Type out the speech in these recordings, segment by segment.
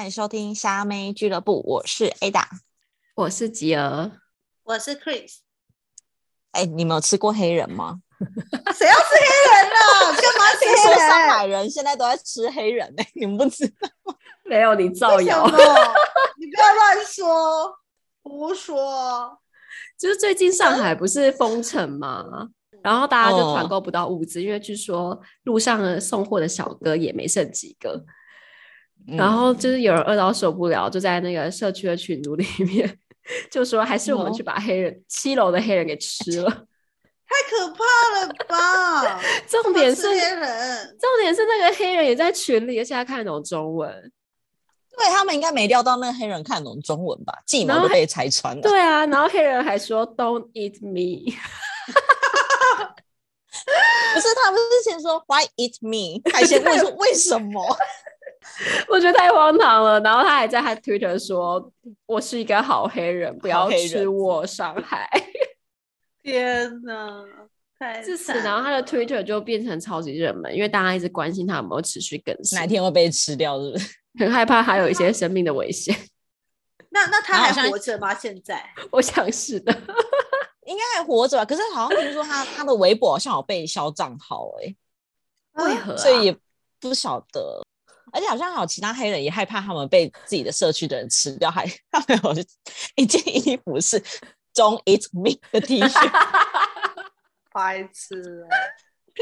欢迎收听虾妹俱乐部，我是 Ada，我是吉儿，我是 Chris。哎，你们有吃过黑人吗？谁要吃黑人了？干嘛吃黑人？听说上海人现在都在吃黑人呢、欸，你们不知道吗？没有，你造谣。你不要乱说，胡说。就是最近上海不是封城吗？然后大家就团购不到物资，哦、因为据说路上送货的小哥也没剩几个。然后就是有人饿到受不了，就在那个社区的群组里面 就说：“还是我们去把黑人、哦、七楼的黑人给吃了。”太可怕了吧！重点是黑人，重点是那个黑人也在群里，而且他看得懂中文。对，他们应该没料到那个黑人看得懂中文吧？计谋都被拆穿了。对啊，然后黑人还说 “Don't eat me”。不是，他们之前说 “Why eat me”，还先问说为什么？我觉得太荒唐了，然后他还在他 Twitter 说：“我是一个好黑人，不要吃我伤害。”天哪，太自此，然后他的 Twitter 就变成超级热门，因为大家一直关心他有没有持续更新，哪天会被吃掉，是不是？很害怕还有一些生命的危险。那那他还活着吗？现在？我想是的，应该还活着吧。可是好像听说他他的微博好像有被消账号，哎，为何？所以也不晓得。而且好像还有其他黑人也害怕他们被自己的社区的人吃掉，还他们有一件衣服是 “Don't eat me” 的 T 恤，白痴！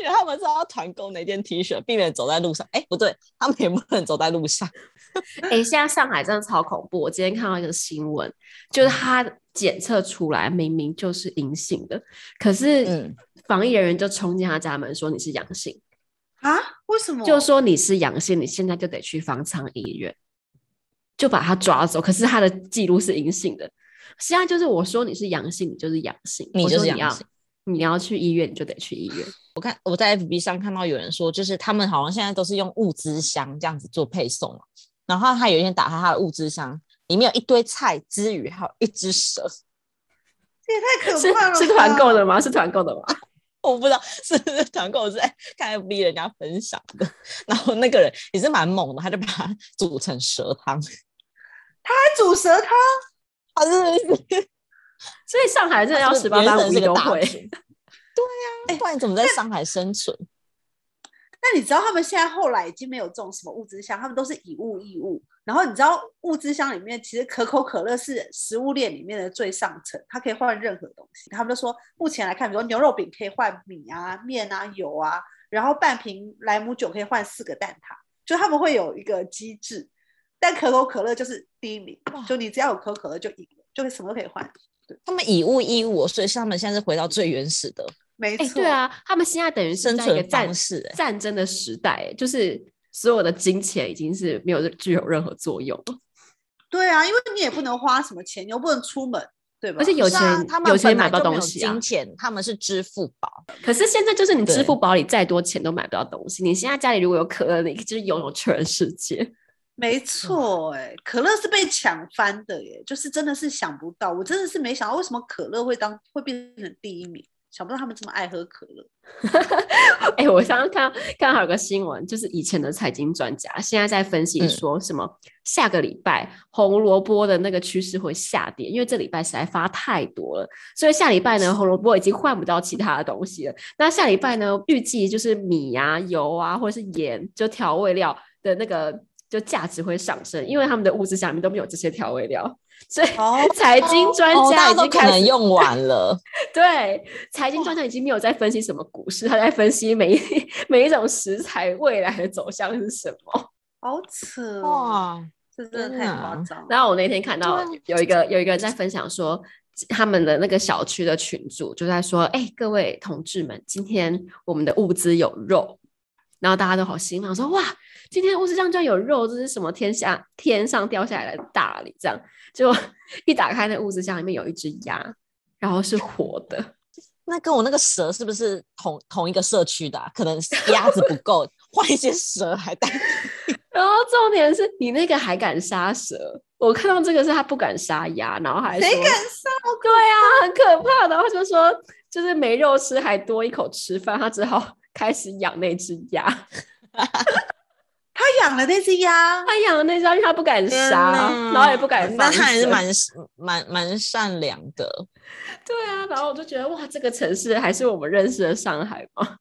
他们是要团购那件 T 恤，避免走在路上。哎，不对，他们也不能走在路上。哎，现在上海真的超恐怖。我今天看到一个新闻，就是他检测出来明明就是阴性的，可是防疫人员就冲进他家门说你是阳性。啊？为什么？就说你是阳性，你现在就得去方舱医院，就把他抓走。可是他的记录是阴性的。现在就是我说你是阳性，你就是阳性，你就是阳性。你要，你要去医院，你就得去医院。我看我在 FB 上看到有人说，就是他们好像现在都是用物资箱这样子做配送，然后他有一天打开他的物资箱，里面有一堆菜之余，还有一只蛇。这也太可怕了！是团购的吗？是团购的吗？我不知道是不是团购，是在看 FB 人家分享的。然后那个人也是蛮猛的，他就把它煮成蛇汤。他还煮蛇汤？啊，是是是。所以上海真的要十八般武艺都会。对呀、啊，不然你怎么在上海生存？那你知道他们现在后来已经没有这种什么物资箱，他们都是以物易物。然后你知道物资箱里面其实可口可乐是食物链里面的最上层，它可以换任何东西。他们就说目前来看，比如牛肉饼可以换米啊、面啊、油啊，然后半瓶莱姆酒可以换四个蛋挞，就他们会有一个机制。但可口可乐就是第一名，就你只要有可口可乐就赢，就什么都可以换。他们以物易物，所以他们现在是回到最原始的。没错，欸、对啊，他们现在等于是在一个战士战争的时代，就是所有的金钱已经是没有具有任何作用。对啊，因为你也不能花什么钱，你又不能出门，对吧？而且有钱，啊、他们有钱买不到东西，金钱他们是支付宝。可是现在就是你支付宝里再多钱都买不到东西。你现在家里如果有可乐，你就是拥有全世界。没错，哎，可乐是被抢翻的耶，就是真的是想不到，我真的是没想到为什么可乐会当会变成第一名。想不到他们这么爱喝可乐。哎、欸，我刚刚看到刚好有个新闻，就是以前的财经专家现在在分析说什么、嗯、下个礼拜红萝卜的那个趋势会下跌，因为这礼拜实在发太多了，所以下礼拜呢红萝卜已经换不到其他的东西了。那下礼拜呢预计就是米啊、油啊或者是盐，就调味料的那个就价值会上升，因为他们的物资下面都没有这些调味料。所以 财经专家已经可能用完了。对，财经专家已经没有在分析什么股市，他在分析每一每一种食材未来的走向是什么。好扯哇，这真的太夸张。然后我那天看到有一个有一个人在分享说，他们的那个小区的群主就在说：“哎，各位同志们，今天我们的物资有肉。”然后大家都好兴奋，说：“哇，今天物资上居然有肉，这是什么天下天上掉下来的大礼？”这样。就 一打开那物资箱，里面有一只鸭，然后是活的。那跟我那个蛇是不是同同一个社区的啊？可能鸭子不够，换一些蛇还带。然后重点是你那个还敢杀蛇？我看到这个是他不敢杀鸭，然后还谁敢杀？对啊，很可怕的。然后就说就是没肉吃，还多一口吃饭，他只好开始养那只鸭。他养了那只鸭，他养了那只鸭，因为他不敢杀，然后也不敢放。但他还是蛮蛮蛮善良的。对啊，然后我就觉得哇，这个城市还是我们认识的上海吗？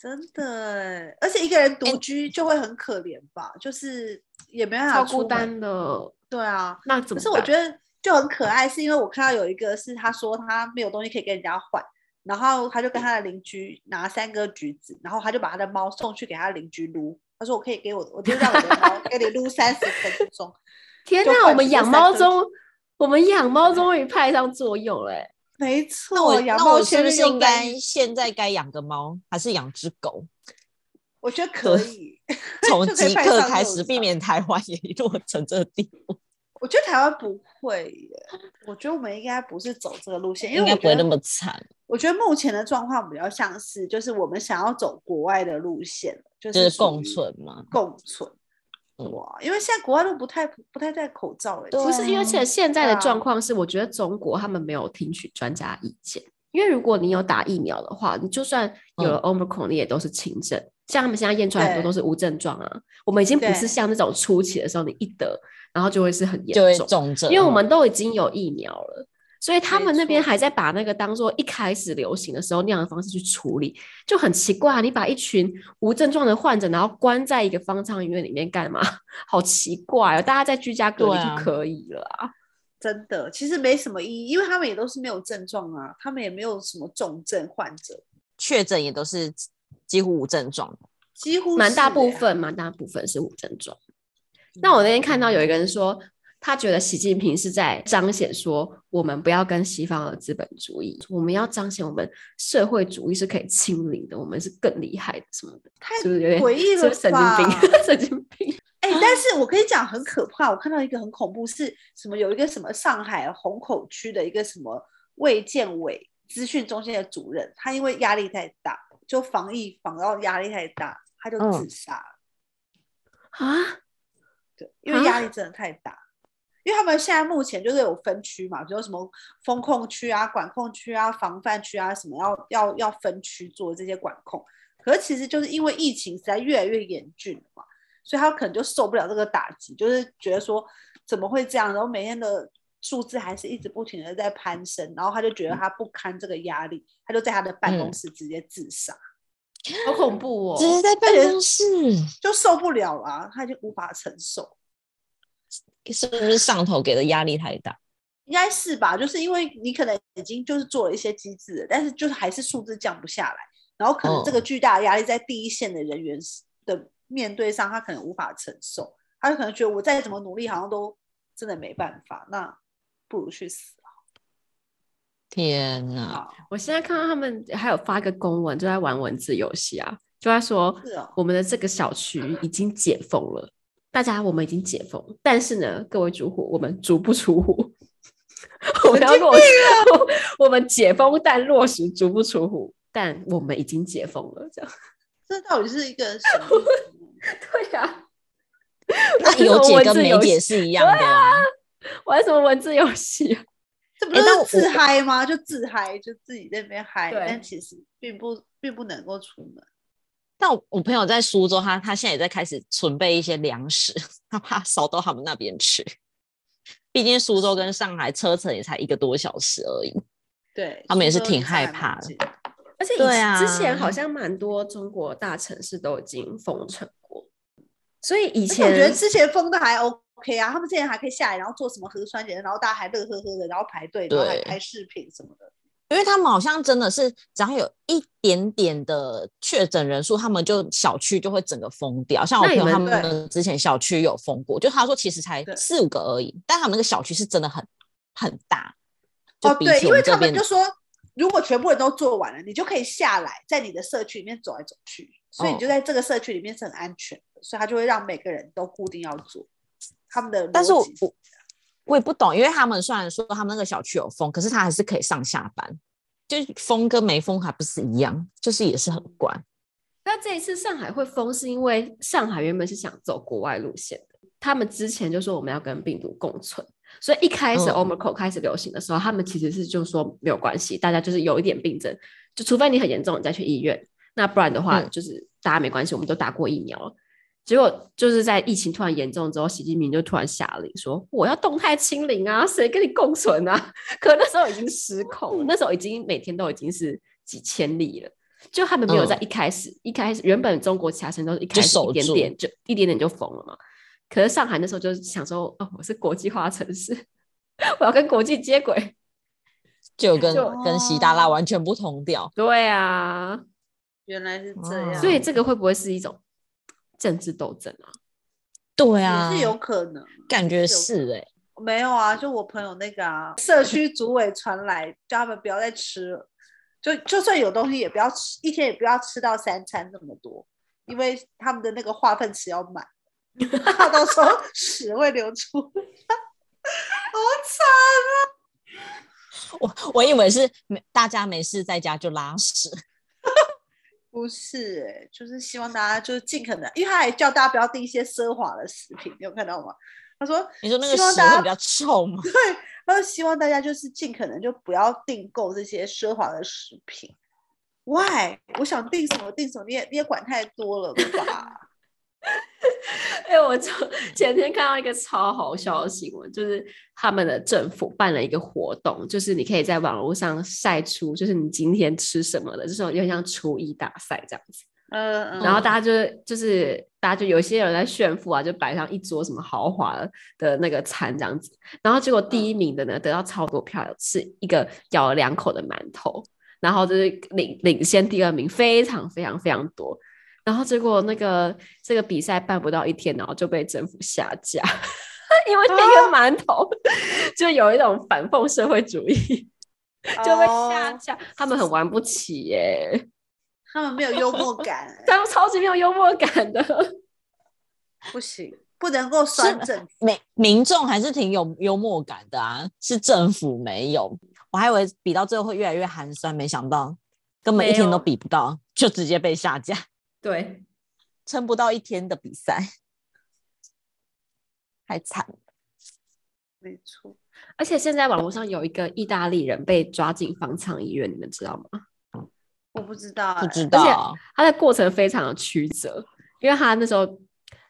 真的，而且一个人独居就会很可怜吧，欸、就是也没办法超孤单的。对啊，那怎么？可是我觉得就很可爱，是因为我看到有一个是他说他没有东西可以跟人家换。然后他就跟他的邻居拿三个橘子，然后他就把他的猫送去给他的邻居撸。他说：“我可以给我，我就让我的猫给你撸三十分钟。”天哪，我们养猫终，我们养猫终于派上作用了。没错，那我养猫是不是应该现在该养个猫，还是养只狗？我觉得可以，从即刻开始，避免台湾也落成这个地步。我觉得台湾不会耶，我觉得我们应该不是走这个路线，因为应该不会那么惨。我觉得目前的状况比较像是，就是我们想要走国外的路线，就是，就是共存嘛，共存。哇，因为现在国外都不太不太戴口罩了，不是，因为现现在的状况是，我觉得中国他们没有听取专家意见，因为如果你有打疫苗的话，你就算有了 Omicron，你也都是轻症。像他们现在验出来很多都是无症状啊，我们已经不是像那种初期的时候，你一得然后就会是很严重，重症，因为我们都已经有疫苗了，所以他们那边还在把那个当做一开始流行的时候那样的方式去处理，就很奇怪啊！你把一群无症状的患者然后关在一个方舱医院里面干嘛？好奇怪哦！大家在居家隔离就可以了啊，真的，其实没什么意义，因为他们也都是没有症状啊，他们也没有什么重症患者，确诊也都是。几乎无症状，几乎蛮大部分，蛮大部分是无症状。那我那天看到有一个人说，他觉得习近平是在彰显说，我们不要跟西方的资本主义，我们要彰显我们社会主义是可以清零的，我们是更厉害的什么的，是不是有点诡异了？神经病，神经病。哎、欸，但是我可以讲很可怕，我看到一个很恐怖，是什么？有一个什么上海虹口区的一个什么卫健委资讯中心的主任，他因为压力太大。就防疫防到压力太大，他就自杀了啊！对，因为压力真的太大，啊，因为他们现在目前就是有分区嘛，比如什么风控区啊、管控区啊、防范区啊，什么要要要分区做这些管控。可是其实就是因为疫情实在越来越严峻了嘛，所以他可能就受不了这个打击，就是觉得说怎么会这样，然后每天的数字还是一直不停的在攀升，然后他就觉得他不堪这个压力。他就在他的办公室直接自杀，嗯，好恐怖哦！直接在办公室就受不了啊，他就无法承受，是不是上头给的压力太大？应该是吧，就是因为你可能已经就是做了一些机制，但是就是还是数字降不下来，然后可能这个巨大的压力在第一线的人员的面对上，他可能无法承受，他就可能觉得我再怎么努力，好像都真的没办法，那不如去死。天哪！我现在看到他们还有发个公文，就在玩文字游戏啊，就在说我们的这个小区已经解封了，大家我们已经解封，但是呢，各位住户我们足不出户，我们要落实，我们解封但落实足不出户，但我们已经解封了，这样。这到底是一个什么？对呀、啊，那有解跟没解是一样的啊，玩什么文字游戏啊？这不是自嗨吗？就自嗨，就自己在那边嗨，但其实并不并不能够出门。但我我朋友在苏州，他他现在也在开始准备一些粮食，他怕烧到他们那边去。毕竟苏州跟上海车程也才一个多小时而已。对，他们也是挺害怕的。而且对啊，之前好像蛮多中国大城市都已经封城过，所以以前我觉得之前封的还 OK。OK 啊，他们之前还可以下来，然后做什么核酸检测，然后大家还乐呵呵的，然后排队，然后还拍视频什么的。因为他们好像真的是，只要有一点点的确诊人数，他们就小区就会整个封掉。像我朋友他们之前小区有封过，就他说其实才四五个而已，但他们那个小区是真的很很大。哦，对，因为他们就说，如果全部人都做完了，你就可以下来，在你的社区里面走来走去，所以你就在这个社区里面是很安全的，所以他就会让每个人都固定要做。他们的，但是我我我也不懂，因为他们虽然说他们那个小区有封，可是他还是可以上下班，就是封跟没封还不是一样，就是也是很怪。那这一次上海会封，是因为上海原本是想走国外路线的，他们之前就说我们要跟病毒共存，所以一开始 Omicron 开始流行的时候，嗯、他们其实是就说没有关系，大家就是有一点病症，就除非你很严重，你再去医院，那不然的话就是大家没关系，我们都打过疫苗了。结果就是在疫情突然严重之后，习近平就突然下令说：“我要动态清零啊，谁跟你共存啊？” 可那时候已经失控，那时候已经每天都已经是几千例了。就他们没有在一开始，嗯、一开始原本中国其他城市都是一开始一点点就，就一点点就封了嘛。可是上海那时候就是想说：“哦，我是国际化城市，我要跟国际接轨。”就跟就跟习大大完全不同调。对啊，原来是这样。所以这个会不会是一种政治斗争啊？对啊，也是有可能，感觉是哎、欸。没有啊，就我朋友那个啊，社区主委传来叫他们不要再吃了，就就算有东西也不要吃，一天也不要吃到三餐那么多，因为他们的那个化粪池要满，怕到时候 屎会流出，好惨啊！我我以为是没大家没事在家就拉屎，不是就是希望大家就是尽可能，因为他还叫大家不要订一些奢华的食品，你有看到吗？他说，你说那个食物比较臭吗？对，他说希望大家就是尽可能就不要订购这些奢华的食品。Why？我想订什么订什么，你也你也管太多了吧？哎、欸，我就前天看到一个超好笑的新闻，就是他们的政府办了一个活动，就是你可以在网络上晒出，就是你今天吃什么的，这种有点像厨艺大赛这样子。嗯嗯。然后大家就就是大家就有些人在炫富啊，就摆上一桌什么豪华的那个餐这样子。然后结果第一名的呢，得到超多票，是一个咬了两口的馒头，然后就是领领先第二名，非常非常非常多。然后结果那个这个比赛办不到一天，然后就被政府下架，因为那个馒头、哦、就有一种反讽社会主义，就被下架。哦、他们很玩不起耶，他们没有幽默感，他们超级没有幽默感的，不行，不能够酸政府。民民众还是挺有幽默感的啊，是政府没有。我还以为比到最后会越来越寒酸，没想到根本一天都比不到，就直接被下架。对，撑不到一天的比赛，太惨了。没错，而且现在网络上有一个意大利人被抓进方舱医院，你们知道吗？我不知道、欸，不知道。而且他的过程非常的曲折，因为他那时候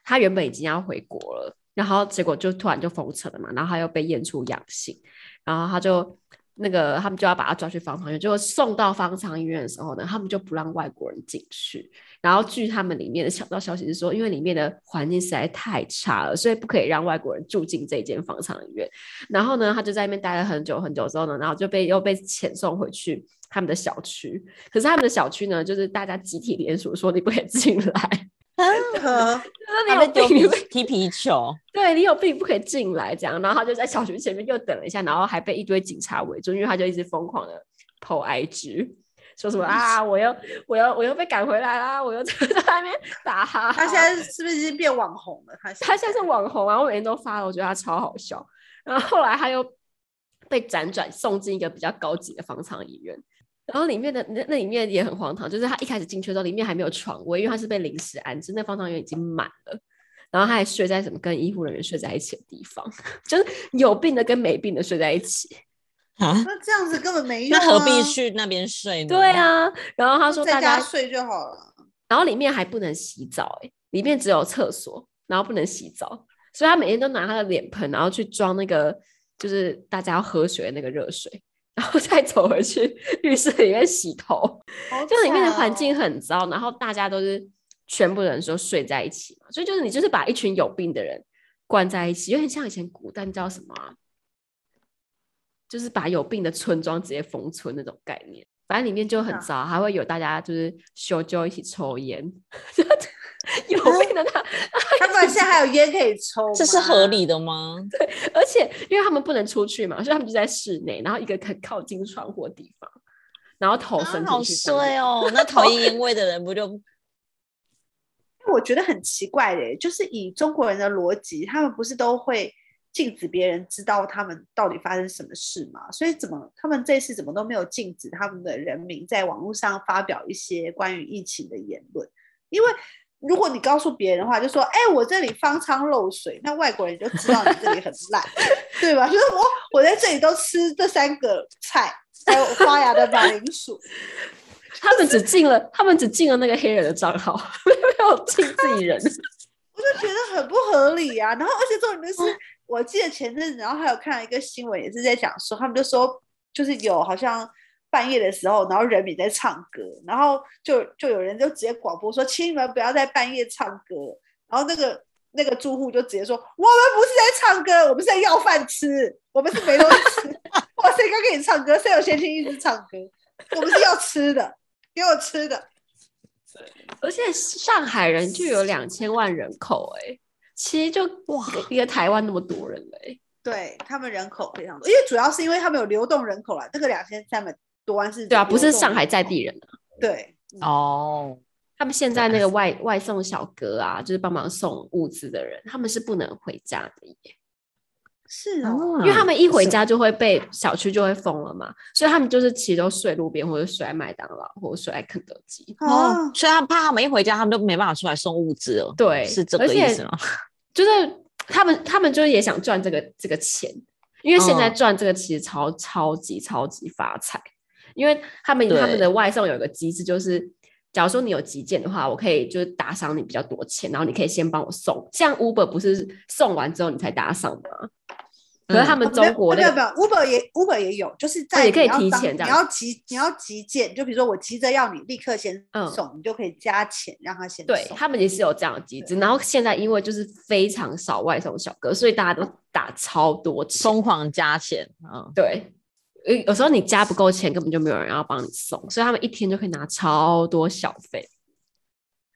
他原本已经要回国了，然后结果就突然就封城了嘛，然后他又被验出阳性，然后他就。那个他们就要把他抓去方舱医院，就送到方舱医院的时候呢，他们就不让外国人进去。然后据他们里面的小道消息是说，因为里面的环境实在太差了，所以不可以让外国人住进这间方舱医院。然后呢，他就在那边待了很久很久之后呢，然后就被又被遣送回去他们的小区。可是他们的小区呢，就是大家集体联署说你不可以进来。啊！你有病，踢皮球。对，你有病不可以进来，这样。然后他就在小区前面又等了一下，然后还被一堆警察围住，因为他就一直疯狂的 po IG，说什么啊，我又我又我又被赶回来啦，我又 在外面打哈。他现在是不是已经变网红了？他他现在是网红啊，我每天都发了，我觉得他超好笑。然后后来他又被辗转送进一个比较高级的方舱医院。然后里面的那那里面也很荒唐，就是他一开始进去的时候，里面还没有床位，因为他是被临时安置，那方舱医院已经满了。然后他还睡在什么跟医护人员睡在一起的地方，就是有病的跟没病的睡在一起 啊？那这样子根本没用啊，那何必去那边睡呢？对啊。然后他说大家在家睡就好了。然后里面还不能洗澡，欸，里面只有厕所，然后不能洗澡，所以他每天都拿他的脸盆，然后去装那个就是大家要喝水的那个热水。然后再走回去浴室里面洗头，哦、就里面的环境很糟，然后大家都是全部人都睡在一起嘛，所以就是你就是把一群有病的人关在一起，有点像以前古代叫什么、啊，就是把有病的村庄直接封村那种概念。反正里面就很糟，啊、还会有大家就是修就一起抽烟。有病的他，他们现在还有烟可以抽，这是合理的吗？对，而且因为他们不能出去嘛，所以他们就在室内，然后一个很靠近窗户的地方，然后头伸进去。啊、好衰哦！那讨厌 烟味的人不就？我觉得很奇怪的，就是以中国人的逻辑，他们不是都会禁止别人知道他们到底发生什么事嘛？所以怎么他们这次怎么都没有禁止他们的人民在网络上发表一些关于疫情的言论？因为如果你告诉别人的话，就说：“哎、欸，我这里方舱漏水。”那外国人就知道你这里很烂，对吧？就是我，我在这里都吃这三个菜，还有发芽的马铃薯。他们只进了，他们只进了那个黑人的账号，没有进自己人。我就觉得很不合理啊。然后而且重点就是，我记得前阵子，然后还有看到一个新闻，也是在讲说，他们就说就是有好像半夜的时候，然后人民在唱歌，然后就就有人就直接广播说，请你们不要在半夜唱歌。然后那个那个住户就直接说，我们不是在唱歌，我们是在要饭吃，我们是没东西吃。哇，谁刚给你唱歌？谁有闲情一直唱歌？我们是要吃的，给我吃的。而且上海人就有两千万人口，哎，其实就哇，一个台湾那么多人嘞。对，他们人口非常多，因为主要是因为他们有流动人口啦。这个两千三百多万是，对啊，不是上海在地人啊。对，哦，他们现在那个外外送小哥啊，就是帮忙送物资的人，他们是不能回家的耶。是哦，因为他们一回家就会被小区就会封了嘛，所以他们就是其实都睡路边或者睡在麦当劳或者睡在肯德基。哦，所以他怕他们一回家，他们都没办法出来送物资了。对，是这个意思吗？就是他们他们就是也想赚这个这个钱，因为现在赚这个其实超超级超级发财，因为他们他们的外送有一个机制，就是假如说你有急件的话，我可以就是打赏你比较多钱，然后你可以先帮我送，像 Uber 不是送完之后你才打赏吗？可是他们中国、那个嗯、没有没有，Uber 也 Uber 也有，就是在也可以提前这样，你要急你要急件，就比如说我急着要你立刻先送，嗯、你就可以加钱让他先送。对，他们也是有这样的机制。然后现在因为就是非常少外送小哥，所以大家都打超多钱，疯狂加钱。嗯，对，有时候你加不够钱，根本就没有人要帮你送，所以他们一天就可以拿超多小费。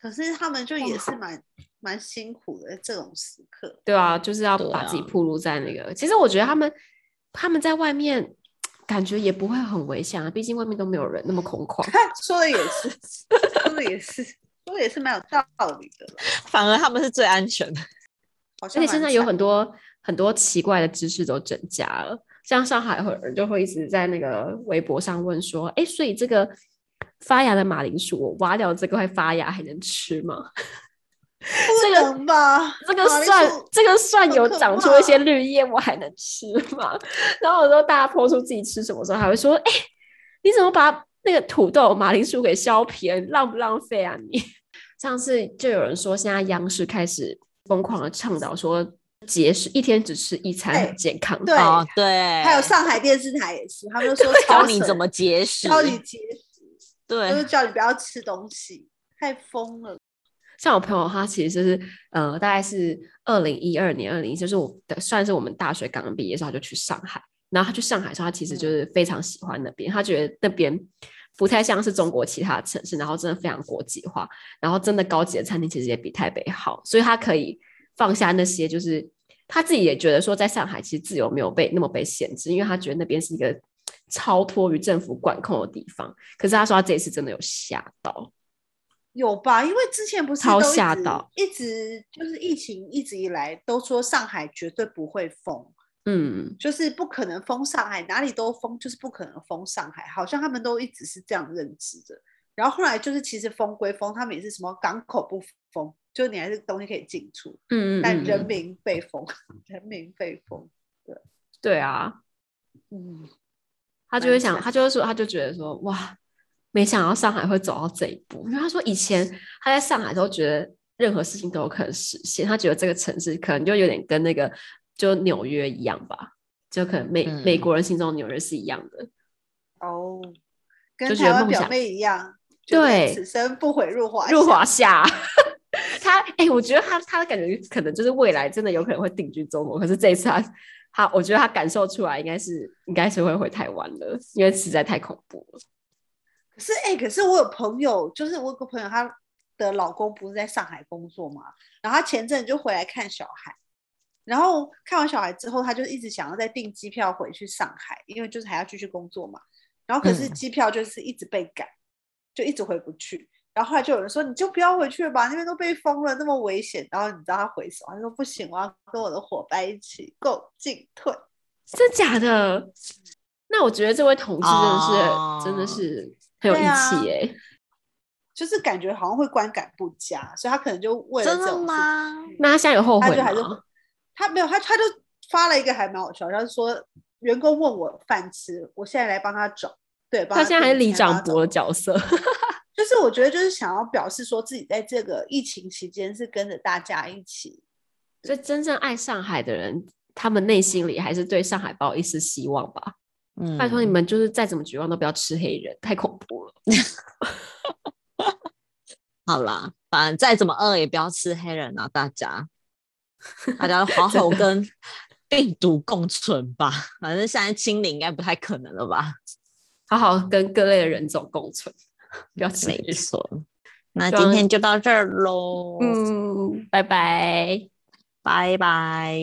可是他们就也是蛮。蛮辛苦的这种时刻，对啊，就是要把自己暴露在那个。啊、其实我觉得他们他们在外面感觉也不会很危险啊，毕竟外面都没有人那么空旷。说的 也是，说的也是，说的也是蛮有道理的。反而他们是最安全的，而且现在有很多很多奇怪的知识都增加了，像上海会有人就会一直在那个微博上问说：“哎，所以这个发芽的马铃薯，我挖掉这个会发芽还能吃吗？”不能吧？这个蒜，这个蒜有长出一些绿叶，我还能吃吗？然后有时候大家剖出自己吃什么时候，还会说：“哎、欸，你怎么把那个土豆、马铃薯给削皮了？你浪不浪费啊你？” 上次就有人说，现在央视开始疯狂的倡导说节食，一天只吃一餐很健康。欸、对、哦、对，还有上海电视台也是，他们说 教你怎么节食，教你节食，对，就是叫你不要吃东西，太疯了。像我朋友，他其实就是呃，大概是二零一二年、二零一，就是我的算是我们大学刚刚毕业的时候，他就去上海。然后他去上海的时候，他其实就是非常喜欢那边，他觉得那边不太像是中国其他城市，然后真的非常国际化，然后真的高级的餐厅其实也比台北好，所以他可以放下那些，就是他自己也觉得说，在上海其实自由没有被那么被限制，因为他觉得那边是一个超脱于政府管控的地方。可是他说他这一次真的有吓到。有吧？因为之前不是超吓到，一直就是疫情一直以来都说上海绝对不会封，嗯，就是不可能封上海，哪里都封，就是不可能封上海，好像他们都一直是这样认知的。然后后来就是其实封归封，他们也是什么港口不封，就你还是东西可以进出，嗯，嗯，嗯，但人民被封，人民被封，对对啊，嗯，他就会想，他就会说，他就觉得说，哇。没想到上海会走到这一步，因为他说以前他在上海都觉得任何事情都有可能实现，他觉得这个城市可能就有点跟那个就纽约一样吧，就可能美、嗯、美国人心中的纽约是一样的哦，跟台湾表妹一样，对，此生不悔入华入华夏。他哎、欸，我觉得他他的感觉可能就是未来真的有可能会定居中国，可是这一次他他我觉得他感受出来应该是应该是会回台湾了，因为实在太恐怖了。可是哎、欸，可是我有朋友，就是我有个朋友，她的老公不是在上海工作嘛，然后她前阵就回来看小孩，然后看完小孩之后，她就一直想要再订机票回去上海，因为就是还要继续工作嘛。然后可是机票就是一直被改，嗯、就一直回不去。然后后来就有人说，你就不要回去了吧，那边都被封了，那么危险。然后你知道他回什么？他说不行，我要跟我的伙伴一起共进退。真假的？那我觉得这位同志真的是、哦、真的是。很有义气耶，就是感觉好像会观感不佳，所以他可能就为了这种事。真的吗？那他现在有后悔吗？他没有，他他就发了一个还蛮好笑，他就说员工问我饭吃，我现在来帮他找。对，他现在还是里长博的角色。就是我觉得就是想要表示说自己在这个疫情期间是跟着大家一起，所以真正爱上海的人，他们内心里还是对上海抱一丝希望吧。嗯，拜托你们就是再怎么绝望都不要吃黑人，太恐怖了。好啦，反正再怎么饿也不要吃黑人啊，大家，大家好好跟病毒共存吧。反正现在清零应该不太可能了吧？好好跟各类的人种共存，不要吃黑人。没错，那今天就到这儿喽。嗯，拜拜，拜拜。